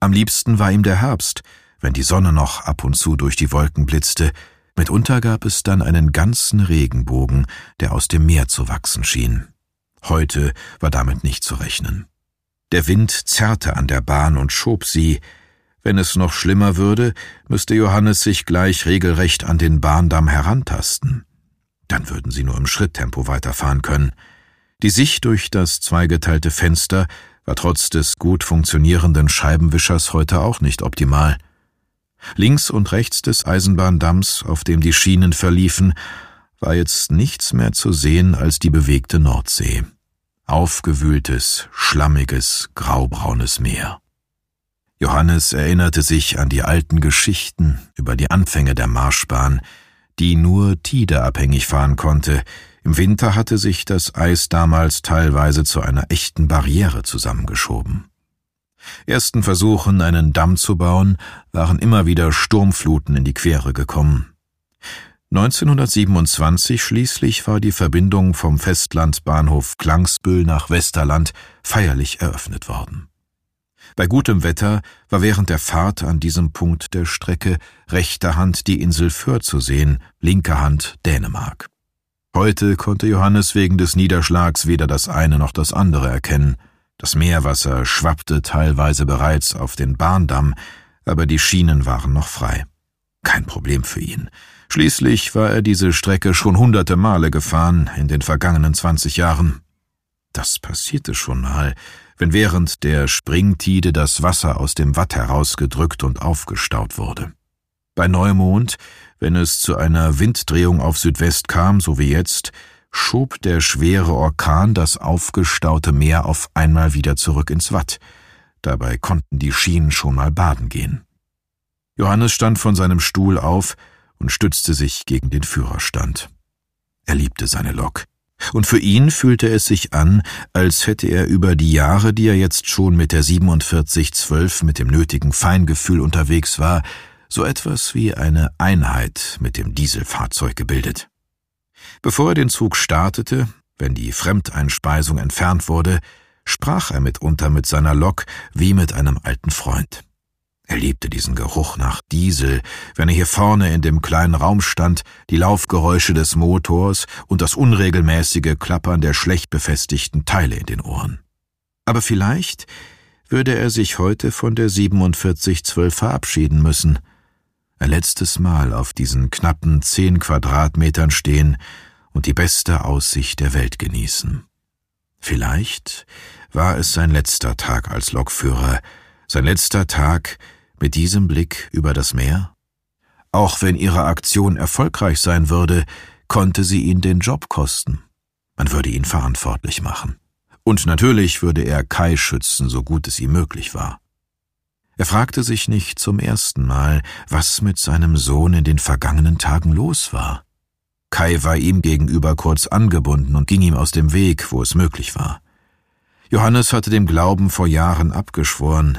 Am liebsten war ihm der Herbst, wenn die Sonne noch ab und zu durch die Wolken blitzte, mitunter gab es dann einen ganzen Regenbogen, der aus dem Meer zu wachsen schien. Heute war damit nicht zu rechnen. Der Wind zerrte an der Bahn und schob sie, wenn es noch schlimmer würde, müsste Johannes sich gleich regelrecht an den Bahndamm herantasten. Dann würden sie nur im Schritttempo weiterfahren können. Die Sicht durch das zweigeteilte Fenster war trotz des gut funktionierenden Scheibenwischers heute auch nicht optimal. Links und rechts des Eisenbahndamms, auf dem die Schienen verliefen, war jetzt nichts mehr zu sehen als die bewegte Nordsee. Aufgewühltes, schlammiges, graubraunes Meer. Johannes erinnerte sich an die alten Geschichten über die Anfänge der Marschbahn, die nur tideabhängig fahren konnte. Im Winter hatte sich das Eis damals teilweise zu einer echten Barriere zusammengeschoben. Ersten Versuchen, einen Damm zu bauen, waren immer wieder Sturmfluten in die Quere gekommen. 1927 schließlich war die Verbindung vom Festlandbahnhof Klangsbüll nach Westerland feierlich eröffnet worden. Bei gutem Wetter war während der Fahrt an diesem Punkt der Strecke rechter Hand die Insel Föhr zu sehen, linker Hand Dänemark. Heute konnte Johannes wegen des Niederschlags weder das eine noch das andere erkennen. Das Meerwasser schwappte teilweise bereits auf den Bahndamm, aber die Schienen waren noch frei. Kein Problem für ihn. Schließlich war er diese Strecke schon hunderte Male gefahren in den vergangenen zwanzig Jahren. Das passierte schon mal, wenn während der Springtide das Wasser aus dem Watt herausgedrückt und aufgestaut wurde. Bei Neumond, wenn es zu einer Winddrehung auf Südwest kam, so wie jetzt, schob der schwere Orkan das aufgestaute Meer auf einmal wieder zurück ins Watt. Dabei konnten die Schienen schon mal baden gehen. Johannes stand von seinem Stuhl auf und stützte sich gegen den Führerstand. Er liebte seine Lok und für ihn fühlte es sich an, als hätte er über die Jahre, die er jetzt schon mit der 4712 mit dem nötigen Feingefühl unterwegs war, so etwas wie eine Einheit mit dem Dieselfahrzeug gebildet. Bevor er den Zug startete, wenn die Fremdeinspeisung entfernt wurde, sprach er mitunter mit seiner Lok wie mit einem alten Freund. Er liebte diesen Geruch nach Diesel, wenn er hier vorne in dem kleinen Raum stand, die Laufgeräusche des Motors und das unregelmäßige Klappern der schlecht befestigten Teile in den Ohren. Aber vielleicht würde er sich heute von der 4712 verabschieden müssen. Ein letztes Mal auf diesen knappen zehn Quadratmetern stehen und die beste Aussicht der Welt genießen. Vielleicht war es sein letzter Tag als Lokführer, sein letzter Tag mit diesem Blick über das Meer? Auch wenn ihre Aktion erfolgreich sein würde, konnte sie ihn den Job kosten. Man würde ihn verantwortlich machen. Und natürlich würde er Kai schützen, so gut es ihm möglich war. Er fragte sich nicht zum ersten Mal, was mit seinem Sohn in den vergangenen Tagen los war. Kai war ihm gegenüber kurz angebunden und ging ihm aus dem Weg, wo es möglich war. Johannes hatte dem Glauben vor Jahren abgeschworen.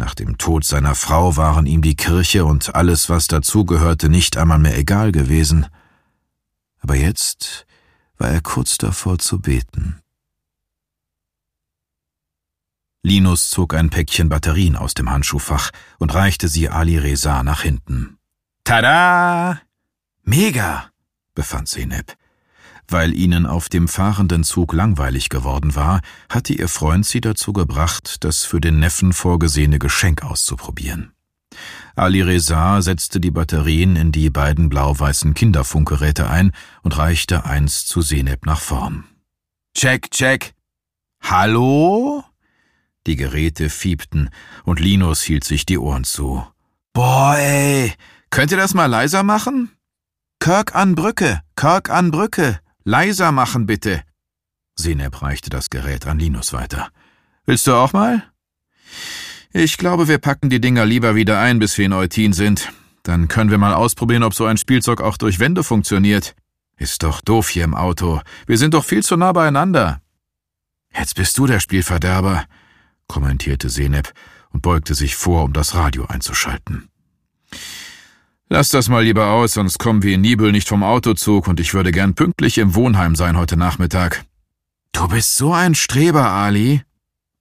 Nach dem Tod seiner Frau waren ihm die Kirche und alles, was dazugehörte, nicht einmal mehr egal gewesen. Aber jetzt war er kurz davor zu beten. Linus zog ein Päckchen Batterien aus dem Handschuhfach und reichte sie Ali Reza nach hinten. Tada! Mega! befand Seneb. Weil ihnen auf dem fahrenden Zug langweilig geworden war, hatte ihr Freund sie dazu gebracht, das für den Neffen vorgesehene Geschenk auszuprobieren. Ali Reza setzte die Batterien in die beiden blau-weißen Kinderfunkgeräte ein und reichte eins zu Seneb nach vorn. Check, check. Hallo? Die Geräte fiebten und Linus hielt sich die Ohren zu. Boah, ey, könnt ihr das mal leiser machen? Kirk an Brücke, Kirk an Brücke, leiser machen bitte. Seneb reichte das Gerät an Linus weiter. Willst du auch mal? Ich glaube, wir packen die Dinger lieber wieder ein, bis wir in Eutin sind. Dann können wir mal ausprobieren, ob so ein Spielzeug auch durch Wände funktioniert. Ist doch doof hier im Auto. Wir sind doch viel zu nah beieinander. Jetzt bist du der Spielverderber kommentierte Seneb und beugte sich vor, um das Radio einzuschalten. Lass das mal lieber aus, sonst kommen wir in Nibel nicht vom Autozug und ich würde gern pünktlich im Wohnheim sein heute Nachmittag. Du bist so ein Streber, Ali.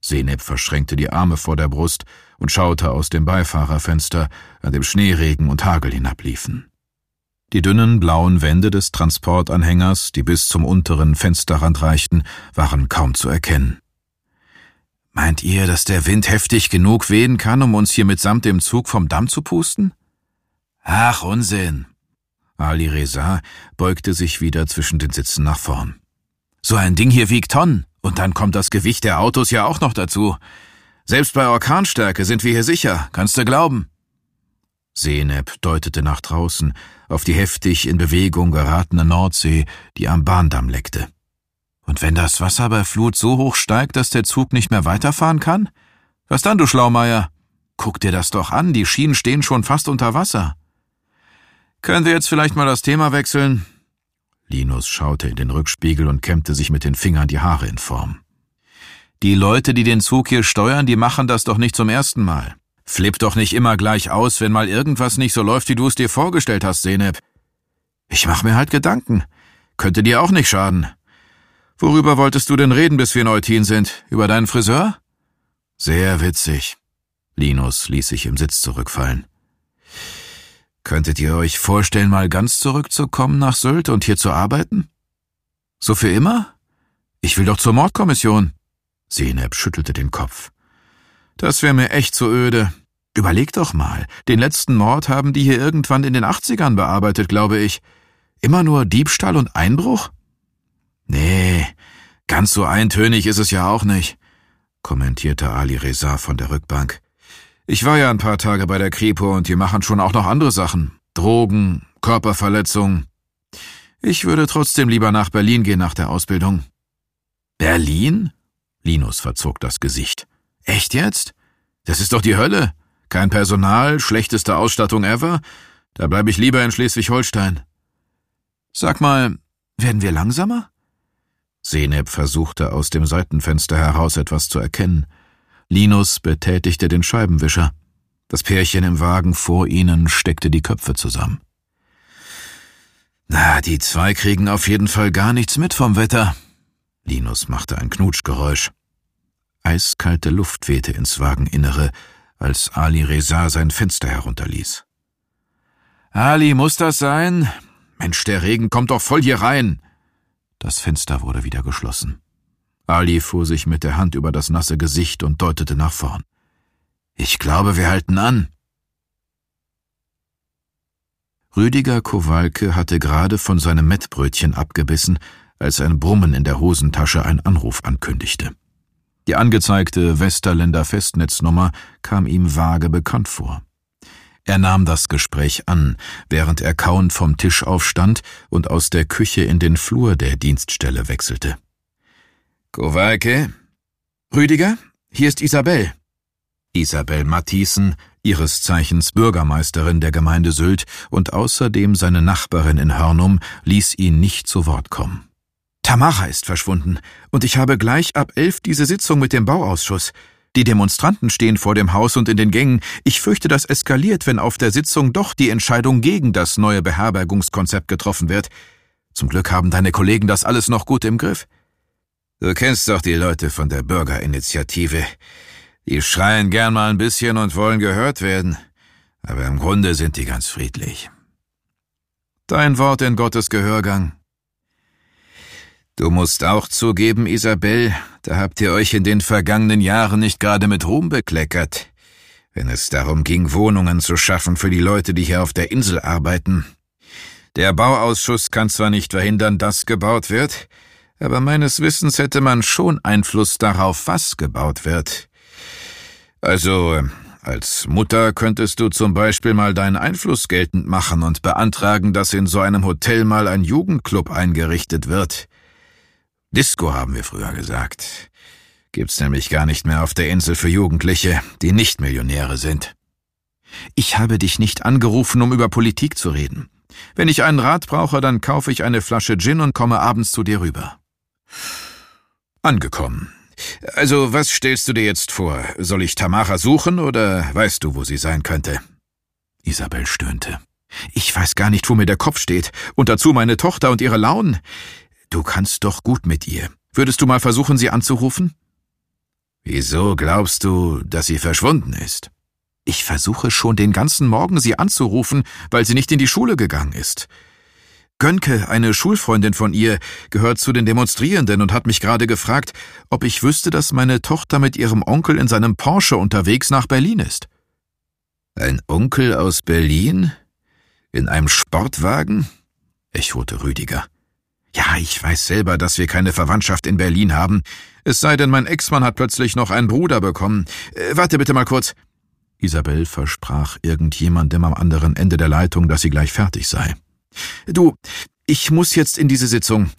Seneb verschränkte die Arme vor der Brust und schaute aus dem Beifahrerfenster, an dem Schneeregen und Hagel hinabliefen. Die dünnen blauen Wände des Transportanhängers, die bis zum unteren Fensterrand reichten, waren kaum zu erkennen. Meint ihr, dass der Wind heftig genug wehen kann, um uns hier mitsamt dem Zug vom Damm zu pusten? Ach, Unsinn. Ali Reza beugte sich wieder zwischen den Sitzen nach vorn. So ein Ding hier wiegt Tonnen, und dann kommt das Gewicht der Autos ja auch noch dazu. Selbst bei Orkanstärke sind wir hier sicher, kannst du glauben. Seneb deutete nach draußen, auf die heftig in Bewegung geratene Nordsee, die am Bahndamm leckte. Und wenn das Wasser bei Flut so hoch steigt, dass der Zug nicht mehr weiterfahren kann? Was dann, du Schlaumeier? Guck dir das doch an, die Schienen stehen schon fast unter Wasser. Können wir jetzt vielleicht mal das Thema wechseln? Linus schaute in den Rückspiegel und kämmte sich mit den Fingern die Haare in Form. Die Leute, die den Zug hier steuern, die machen das doch nicht zum ersten Mal. Flipp doch nicht immer gleich aus, wenn mal irgendwas nicht so läuft, wie du es dir vorgestellt hast, Seneb. Ich mach mir halt Gedanken. Könnte dir auch nicht schaden. Worüber wolltest du denn reden, bis wir in Eutin sind? Über deinen Friseur? Sehr witzig. Linus ließ sich im Sitz zurückfallen. Könntet ihr euch vorstellen, mal ganz zurückzukommen nach Sylt und hier zu arbeiten? So für immer? Ich will doch zur Mordkommission. Seneb schüttelte den Kopf. Das wäre mir echt zu öde. Überleg doch mal, den letzten Mord haben die hier irgendwann in den 80ern bearbeitet, glaube ich. Immer nur Diebstahl und Einbruch? Nee, ganz so eintönig ist es ja auch nicht, kommentierte Ali Reza von der Rückbank. Ich war ja ein paar Tage bei der Kripo und die machen schon auch noch andere Sachen. Drogen, Körperverletzung. Ich würde trotzdem lieber nach Berlin gehen nach der Ausbildung. Berlin? Linus verzog das Gesicht. Echt jetzt? Das ist doch die Hölle. Kein Personal, schlechteste Ausstattung ever. Da bleibe ich lieber in Schleswig-Holstein. Sag mal, werden wir langsamer? Seneb versuchte aus dem Seitenfenster heraus etwas zu erkennen. Linus betätigte den Scheibenwischer. Das Pärchen im Wagen vor ihnen steckte die Köpfe zusammen. Na, die zwei kriegen auf jeden Fall gar nichts mit vom Wetter. Linus machte ein Knutschgeräusch. Eiskalte Luft wehte ins Wageninnere, als Ali Reza sein Fenster herunterließ. Ali, muss das sein? Mensch, der Regen kommt doch voll hier rein. Das Fenster wurde wieder geschlossen. Ali fuhr sich mit der Hand über das nasse Gesicht und deutete nach vorn. Ich glaube, wir halten an. Rüdiger Kowalke hatte gerade von seinem Mettbrötchen abgebissen, als ein Brummen in der Hosentasche ein Anruf ankündigte. Die angezeigte Westerländer Festnetznummer kam ihm vage bekannt vor. Er nahm das Gespräch an, während er kauend vom Tisch aufstand und aus der Küche in den Flur der Dienststelle wechselte. Kowalke? Rüdiger? Hier ist Isabel. Isabel Matthiesen, ihres Zeichens Bürgermeisterin der Gemeinde Sylt und außerdem seine Nachbarin in Hörnum, ließ ihn nicht zu Wort kommen. Tamara ist verschwunden, und ich habe gleich ab elf diese Sitzung mit dem Bauausschuss. Die Demonstranten stehen vor dem Haus und in den Gängen. Ich fürchte, das eskaliert, wenn auf der Sitzung doch die Entscheidung gegen das neue Beherbergungskonzept getroffen wird. Zum Glück haben deine Kollegen das alles noch gut im Griff. Du kennst doch die Leute von der Bürgerinitiative. Die schreien gern mal ein bisschen und wollen gehört werden, aber im Grunde sind die ganz friedlich. Dein Wort in Gottes Gehörgang. Du musst auch zugeben, Isabel, da habt ihr euch in den vergangenen Jahren nicht gerade mit Ruhm bekleckert, wenn es darum ging, Wohnungen zu schaffen für die Leute, die hier auf der Insel arbeiten. Der Bauausschuss kann zwar nicht verhindern, dass gebaut wird, aber meines Wissens hätte man schon Einfluss darauf, was gebaut wird. Also, als Mutter könntest du zum Beispiel mal deinen Einfluss geltend machen und beantragen, dass in so einem Hotel mal ein Jugendclub eingerichtet wird. Disco haben wir früher gesagt. Gibt's nämlich gar nicht mehr auf der Insel für Jugendliche, die nicht Millionäre sind. Ich habe dich nicht angerufen, um über Politik zu reden. Wenn ich einen Rat brauche, dann kaufe ich eine Flasche Gin und komme abends zu dir rüber. Angekommen. Also, was stellst du dir jetzt vor? Soll ich Tamara suchen oder weißt du, wo sie sein könnte? Isabel stöhnte. Ich weiß gar nicht, wo mir der Kopf steht. Und dazu meine Tochter und ihre Launen. Du kannst doch gut mit ihr. Würdest du mal versuchen, sie anzurufen? Wieso glaubst du, dass sie verschwunden ist? Ich versuche schon den ganzen Morgen, sie anzurufen, weil sie nicht in die Schule gegangen ist. Gönke, eine Schulfreundin von ihr, gehört zu den Demonstrierenden und hat mich gerade gefragt, ob ich wüsste, dass meine Tochter mit ihrem Onkel in seinem Porsche unterwegs nach Berlin ist. Ein Onkel aus Berlin? In einem Sportwagen? echote Rüdiger. Ja, ich weiß selber, dass wir keine Verwandtschaft in Berlin haben. Es sei denn, mein Ex-Mann hat plötzlich noch einen Bruder bekommen. Äh, warte bitte mal kurz. Isabel versprach irgendjemandem am anderen Ende der Leitung, dass sie gleich fertig sei. Du, ich muss jetzt in diese Sitzung.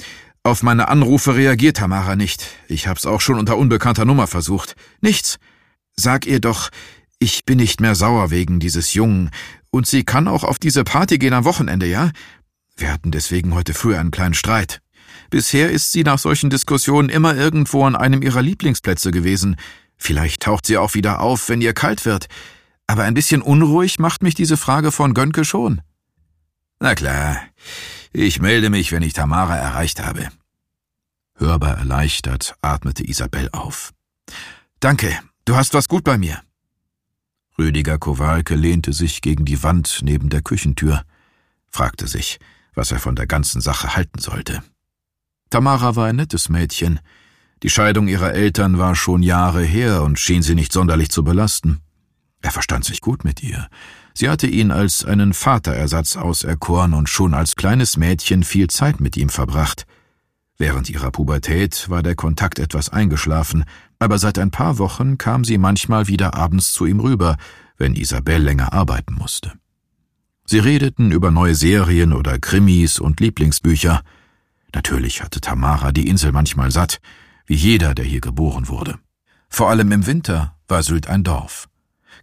Auf meine Anrufe reagiert Tamara nicht. Ich hab's auch schon unter unbekannter Nummer versucht. Nichts. Sag ihr doch, ich bin nicht mehr sauer wegen dieses Jungen. Und sie kann auch auf diese Party gehen am Wochenende, ja? Wir hatten deswegen heute früh einen kleinen Streit. Bisher ist sie nach solchen Diskussionen immer irgendwo an einem ihrer Lieblingsplätze gewesen. Vielleicht taucht sie auch wieder auf, wenn ihr kalt wird. Aber ein bisschen unruhig macht mich diese Frage von Gönke schon. Na klar, ich melde mich, wenn ich Tamara erreicht habe. Hörbar erleichtert atmete Isabel auf. Danke, du hast was gut bei mir. Rüdiger Kowalke lehnte sich gegen die Wand neben der Küchentür, fragte sich, was er von der ganzen Sache halten sollte. Tamara war ein nettes Mädchen. Die Scheidung ihrer Eltern war schon Jahre her und schien sie nicht sonderlich zu belasten. Er verstand sich gut mit ihr. Sie hatte ihn als einen Vaterersatz auserkoren und schon als kleines Mädchen viel Zeit mit ihm verbracht. Während ihrer Pubertät war der Kontakt etwas eingeschlafen, aber seit ein paar Wochen kam sie manchmal wieder abends zu ihm rüber, wenn Isabel länger arbeiten musste. Sie redeten über neue Serien oder Krimis und Lieblingsbücher. Natürlich hatte Tamara die Insel manchmal satt, wie jeder, der hier geboren wurde. Vor allem im Winter war Sylt ein Dorf.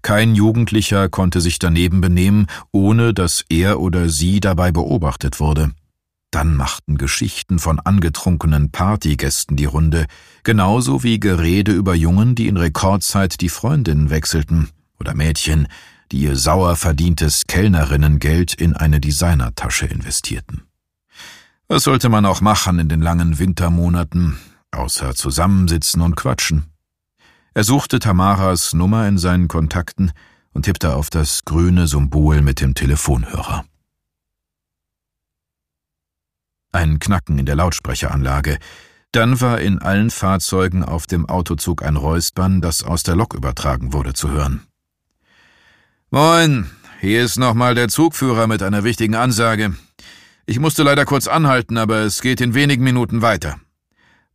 Kein Jugendlicher konnte sich daneben benehmen, ohne dass er oder sie dabei beobachtet wurde. Dann machten Geschichten von angetrunkenen Partygästen die Runde, genauso wie Gerede über Jungen, die in Rekordzeit die Freundinnen wechselten, oder Mädchen, die ihr sauer verdientes Kellnerinnengeld in eine Designertasche investierten. Was sollte man auch machen in den langen Wintermonaten, außer zusammensitzen und quatschen? Er suchte Tamaras Nummer in seinen Kontakten und tippte auf das grüne Symbol mit dem Telefonhörer. Ein Knacken in der Lautsprecheranlage. Dann war in allen Fahrzeugen auf dem Autozug ein Räuspern, das aus der Lok übertragen wurde, zu hören. Moin, hier ist nochmal der Zugführer mit einer wichtigen Ansage. Ich musste leider kurz anhalten, aber es geht in wenigen Minuten weiter.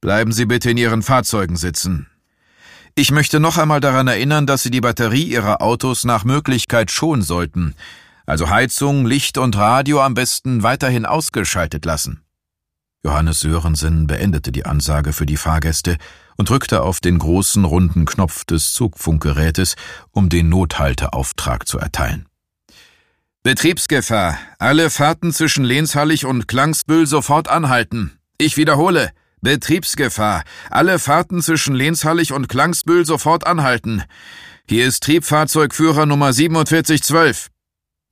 Bleiben Sie bitte in Ihren Fahrzeugen sitzen. Ich möchte noch einmal daran erinnern, dass Sie die Batterie Ihrer Autos nach Möglichkeit schonen sollten, also Heizung, Licht und Radio am besten weiterhin ausgeschaltet lassen. Johannes Sörensen beendete die Ansage für die Fahrgäste und drückte auf den großen runden Knopf des Zugfunkgerätes, um den Nothalteauftrag zu erteilen. Betriebsgefahr. Alle Fahrten zwischen Lehnshallig und Klangsbüll sofort anhalten. Ich wiederhole. Betriebsgefahr. Alle Fahrten zwischen Lehnshallig und Klangsbüll sofort anhalten. Hier ist Triebfahrzeugführer Nummer 4712.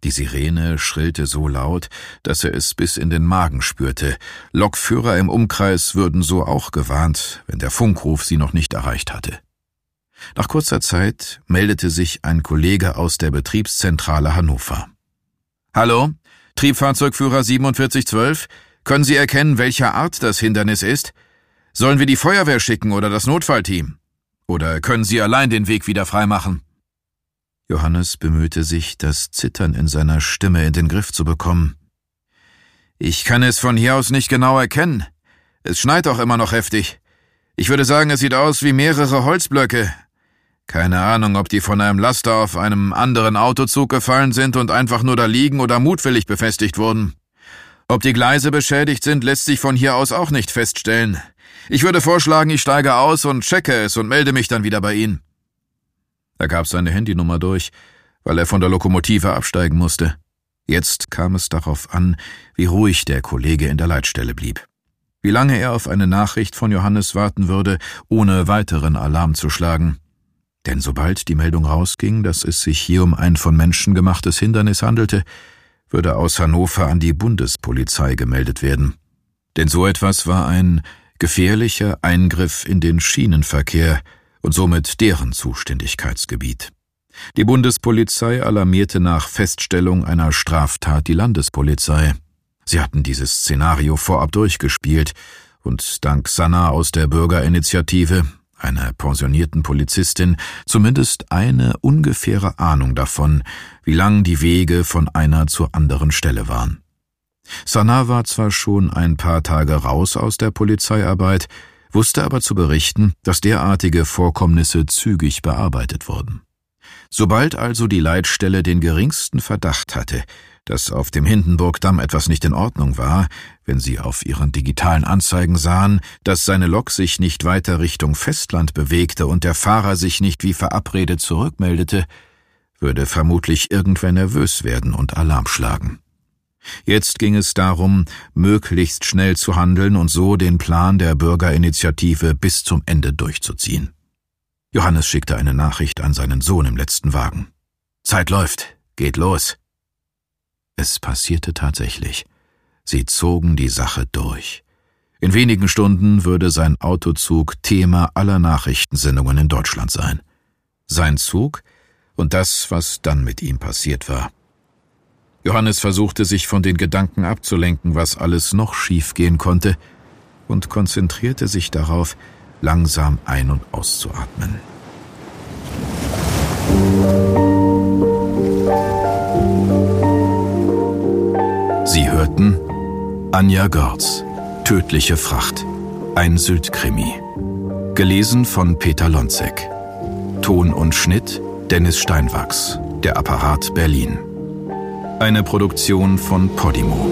Die Sirene schrillte so laut, dass er es bis in den Magen spürte. Lokführer im Umkreis würden so auch gewarnt, wenn der Funkruf sie noch nicht erreicht hatte. Nach kurzer Zeit meldete sich ein Kollege aus der Betriebszentrale Hannover. Hallo, Triebfahrzeugführer 4712, können Sie erkennen, welcher Art das Hindernis ist? Sollen wir die Feuerwehr schicken oder das Notfallteam? Oder können Sie allein den Weg wieder freimachen? Johannes bemühte sich, das Zittern in seiner Stimme in den Griff zu bekommen. Ich kann es von hier aus nicht genau erkennen. Es schneit auch immer noch heftig. Ich würde sagen, es sieht aus wie mehrere Holzblöcke. Keine Ahnung, ob die von einem Laster auf einem anderen Autozug gefallen sind und einfach nur da liegen oder mutwillig befestigt wurden. Ob die Gleise beschädigt sind, lässt sich von hier aus auch nicht feststellen. Ich würde vorschlagen, ich steige aus und checke es und melde mich dann wieder bei Ihnen. Er gab seine Handynummer durch, weil er von der Lokomotive absteigen musste. Jetzt kam es darauf an, wie ruhig der Kollege in der Leitstelle blieb. Wie lange er auf eine Nachricht von Johannes warten würde, ohne weiteren Alarm zu schlagen. Denn sobald die Meldung rausging, dass es sich hier um ein von Menschen gemachtes Hindernis handelte, würde aus Hannover an die Bundespolizei gemeldet werden. Denn so etwas war ein gefährlicher Eingriff in den Schienenverkehr, und somit deren Zuständigkeitsgebiet. Die Bundespolizei alarmierte nach Feststellung einer Straftat die Landespolizei. Sie hatten dieses Szenario vorab durchgespielt, und dank Sanna aus der Bürgerinitiative, einer pensionierten Polizistin, zumindest eine ungefähre Ahnung davon, wie lang die Wege von einer zur anderen Stelle waren. Sanna war zwar schon ein paar Tage raus aus der Polizeiarbeit, wusste aber zu berichten, dass derartige Vorkommnisse zügig bearbeitet wurden. Sobald also die Leitstelle den geringsten Verdacht hatte, dass auf dem Hindenburgdamm etwas nicht in Ordnung war, wenn sie auf ihren digitalen Anzeigen sahen, dass seine Lok sich nicht weiter Richtung Festland bewegte und der Fahrer sich nicht wie verabredet zurückmeldete, würde vermutlich irgendwer nervös werden und Alarm schlagen. Jetzt ging es darum, möglichst schnell zu handeln und so den Plan der Bürgerinitiative bis zum Ende durchzuziehen. Johannes schickte eine Nachricht an seinen Sohn im letzten Wagen. Zeit läuft, geht los. Es passierte tatsächlich. Sie zogen die Sache durch. In wenigen Stunden würde sein Autozug Thema aller Nachrichtensendungen in Deutschland sein. Sein Zug und das, was dann mit ihm passiert war. Johannes versuchte sich von den Gedanken abzulenken, was alles noch schiefgehen konnte, und konzentrierte sich darauf, langsam ein- und auszuatmen. Sie hörten Anja Görz, Tödliche Fracht, ein Sylt-Krimi. Gelesen von Peter Lonzek. Ton und Schnitt Dennis Steinwachs, der Apparat Berlin. Eine Produktion von Podimo.